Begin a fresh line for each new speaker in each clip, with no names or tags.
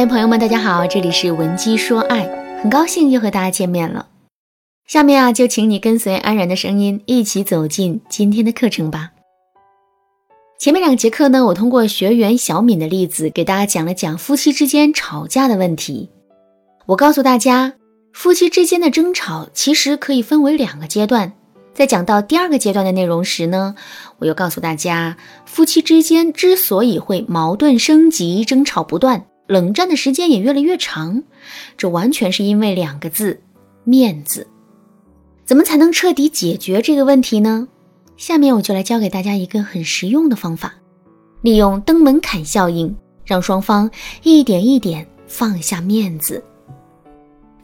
嗨，朋友们，大家好，这里是文姬说爱，很高兴又和大家见面了。下面啊，就请你跟随安然的声音，一起走进今天的课程吧。前面两节课呢，我通过学员小敏的例子，给大家讲了讲夫妻之间吵架的问题。我告诉大家，夫妻之间的争吵其实可以分为两个阶段。在讲到第二个阶段的内容时呢，我又告诉大家，夫妻之间之所以会矛盾升级、争吵不断。冷战的时间也越来越长，这完全是因为两个字：面子。怎么才能彻底解决这个问题呢？下面我就来教给大家一个很实用的方法，利用登门槛效应，让双方一点一点放下面子。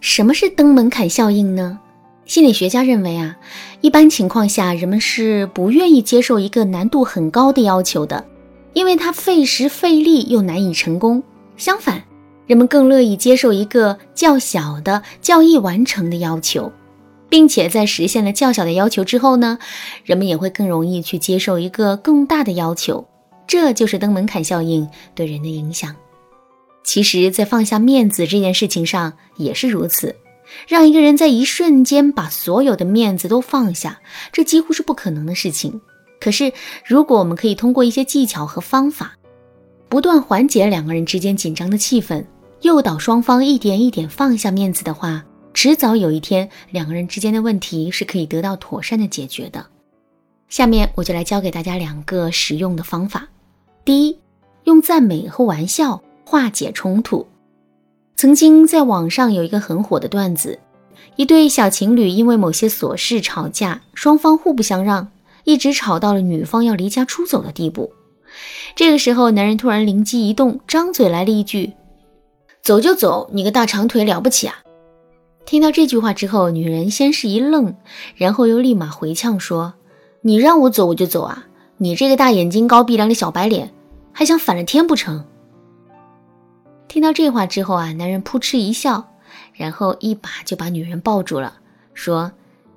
什么是登门槛效应呢？心理学家认为啊，一般情况下，人们是不愿意接受一个难度很高的要求的，因为它费时费力又难以成功。相反，人们更乐意接受一个较小的、较易完成的要求，并且在实现了较小的要求之后呢，人们也会更容易去接受一个更大的要求。这就是登门槛效应对人的影响。其实，在放下面子这件事情上也是如此。让一个人在一瞬间把所有的面子都放下，这几乎是不可能的事情。可是，如果我们可以通过一些技巧和方法，不断缓解两个人之间紧张的气氛，诱导双方一点一点放下面子的话，迟早有一天，两个人之间的问题是可以得到妥善的解决的。下面我就来教给大家两个实用的方法。第一，用赞美和玩笑化解冲突。曾经在网上有一个很火的段子，一对小情侣因为某些琐事吵架，双方互不相让，一直吵到了女方要离家出走的地步。这个时候，男人突然灵机一动，张嘴来了一句：“走就走，你个大长腿了不起啊！”听到这句话之后，女人先是一愣，然后又立马回呛说：“你让我走我就走啊！你这个大眼睛、高鼻梁的小白脸，还想反了天不成？”听到这话之后啊，男人扑哧一笑，然后一把就把女人抱住了，说：“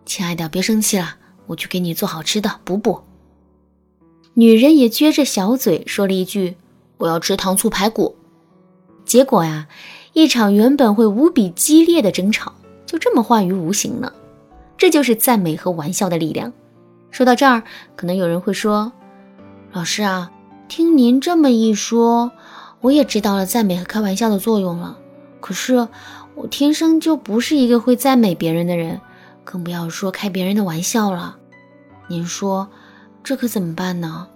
亲爱的，别生气了，我去给你做好吃的补补。”女人也撅着小嘴说了一句：“我要吃糖醋排骨。”结果呀，一场原本会无比激烈的争吵就这么化于无形了。这就是赞美和玩笑的力量。说到这儿，可能有人会说：“老师啊，听您这么一说，我也知道了赞美和开玩笑的作用了。可是我天生就不是一个会赞美别人的人，更不要说开别人的玩笑了。您说？”这可怎么办呢？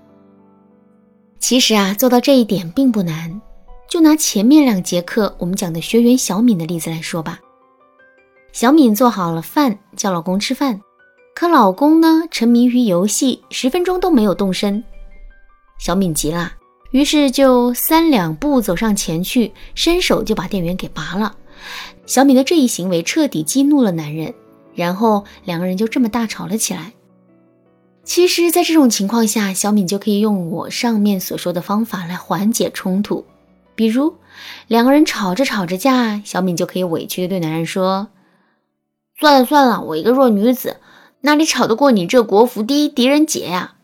其实啊，做到这一点并不难。就拿前面两节课我们讲的学员小敏的例子来说吧。小敏做好了饭，叫老公吃饭，可老公呢沉迷于游戏，十分钟都没有动身。小敏急了，于是就三两步走上前去，伸手就把电源给拔了。小敏的这一行为彻底激怒了男人，然后两个人就这么大吵了起来。其实，在这种情况下，小敏就可以用我上面所说的方法来缓解冲突。比如，两个人吵着吵着架，小敏就可以委屈的对男人说：“算了算了，我一个弱女子，哪里吵得过你这国服第一狄仁杰呀？”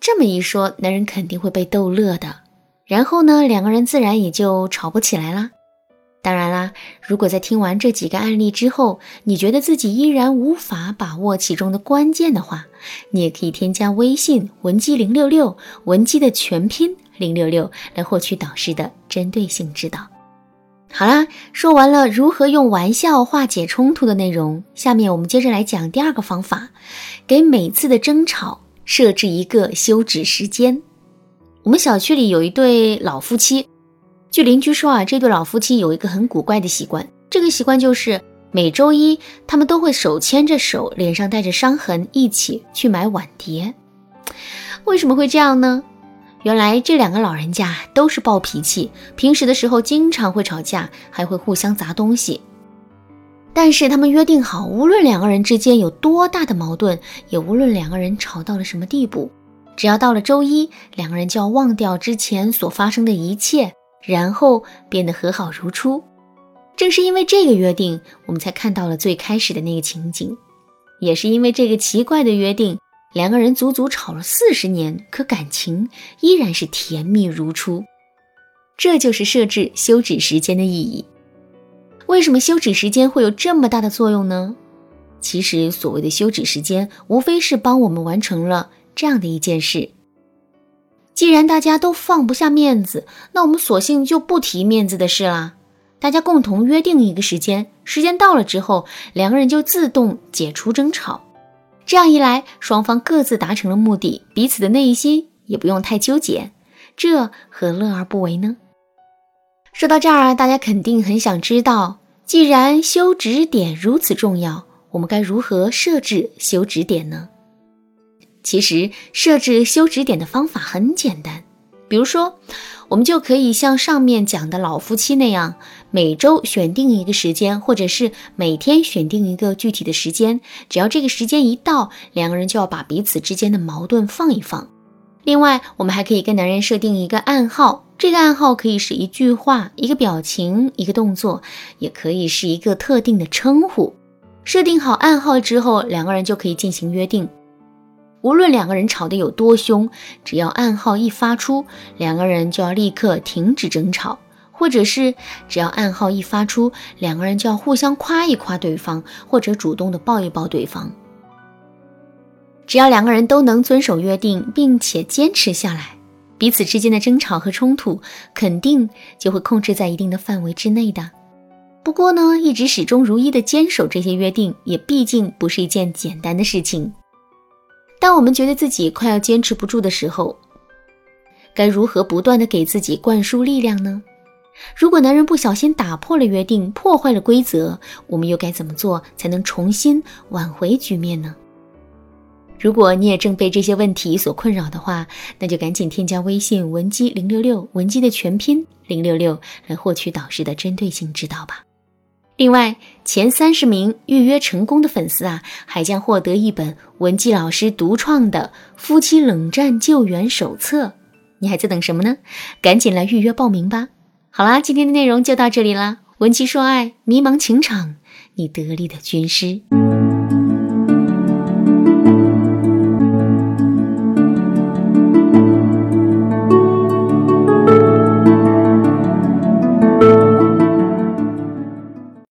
这么一说，男人肯定会被逗乐的。然后呢，两个人自然也就吵不起来啦。当然啦，如果在听完这几个案例之后，你觉得自己依然无法把握其中的关键的话，你也可以添加微信文姬零六六，文姬的全拼零六六，来获取导师的针对性指导。好啦，说完了如何用玩笑化解冲突的内容，下面我们接着来讲第二个方法，给每次的争吵设置一个休止时间。我们小区里有一对老夫妻。据邻居说啊，这对老夫妻有一个很古怪的习惯。这个习惯就是每周一，他们都会手牵着手，脸上带着伤痕，一起去买碗碟。为什么会这样呢？原来这两个老人家都是暴脾气，平时的时候经常会吵架，还会互相砸东西。但是他们约定好，无论两个人之间有多大的矛盾，也无论两个人吵到了什么地步，只要到了周一，两个人就要忘掉之前所发生的一切。然后变得和好如初。正是因为这个约定，我们才看到了最开始的那个情景。也是因为这个奇怪的约定，两个人足足吵了四十年，可感情依然是甜蜜如初。这就是设置休止时间的意义。为什么休止时间会有这么大的作用呢？其实，所谓的休止时间，无非是帮我们完成了这样的一件事。既然大家都放不下面子，那我们索性就不提面子的事啦。大家共同约定一个时间，时间到了之后，两个人就自动解除争吵。这样一来，双方各自达成了目的，彼此的内心也不用太纠结，这何乐而不为呢？说到这儿，大家肯定很想知道，既然休止点如此重要，我们该如何设置休止点呢？其实，设置休止点的方法很简单，比如说，我们就可以像上面讲的老夫妻那样，每周选定一个时间，或者是每天选定一个具体的时间，只要这个时间一到，两个人就要把彼此之间的矛盾放一放。另外，我们还可以跟男人设定一个暗号。这个暗号可以是一句话、一个表情、一个动作，也可以是一个特定的称呼。设定好暗号之后，两个人就可以进行约定。无论两个人吵得有多凶，只要暗号一发出，两个人就要立刻停止争吵；或者是只要暗号一发出，两个人就要互相夸一夸对方，或者主动的抱一抱对方。只要两个人都能遵守约定，并且坚持下来。彼此之间的争吵和冲突肯定就会控制在一定的范围之内的。不过呢，一直始终如一的坚守这些约定，也毕竟不是一件简单的事情。当我们觉得自己快要坚持不住的时候，该如何不断的给自己灌输力量呢？如果男人不小心打破了约定，破坏了规则，我们又该怎么做才能重新挽回局面呢？如果你也正被这些问题所困扰的话，那就赶紧添加微信文姬零六六，文姬的全拼零六六，来获取导师的针对性指导吧。另外，前三十名预约成功的粉丝啊，还将获得一本文姬老师独创的夫妻冷战救援手册。你还在等什么呢？赶紧来预约报名吧。好啦，今天的内容就到这里啦。文姬说爱，迷茫情场，你得力的军师。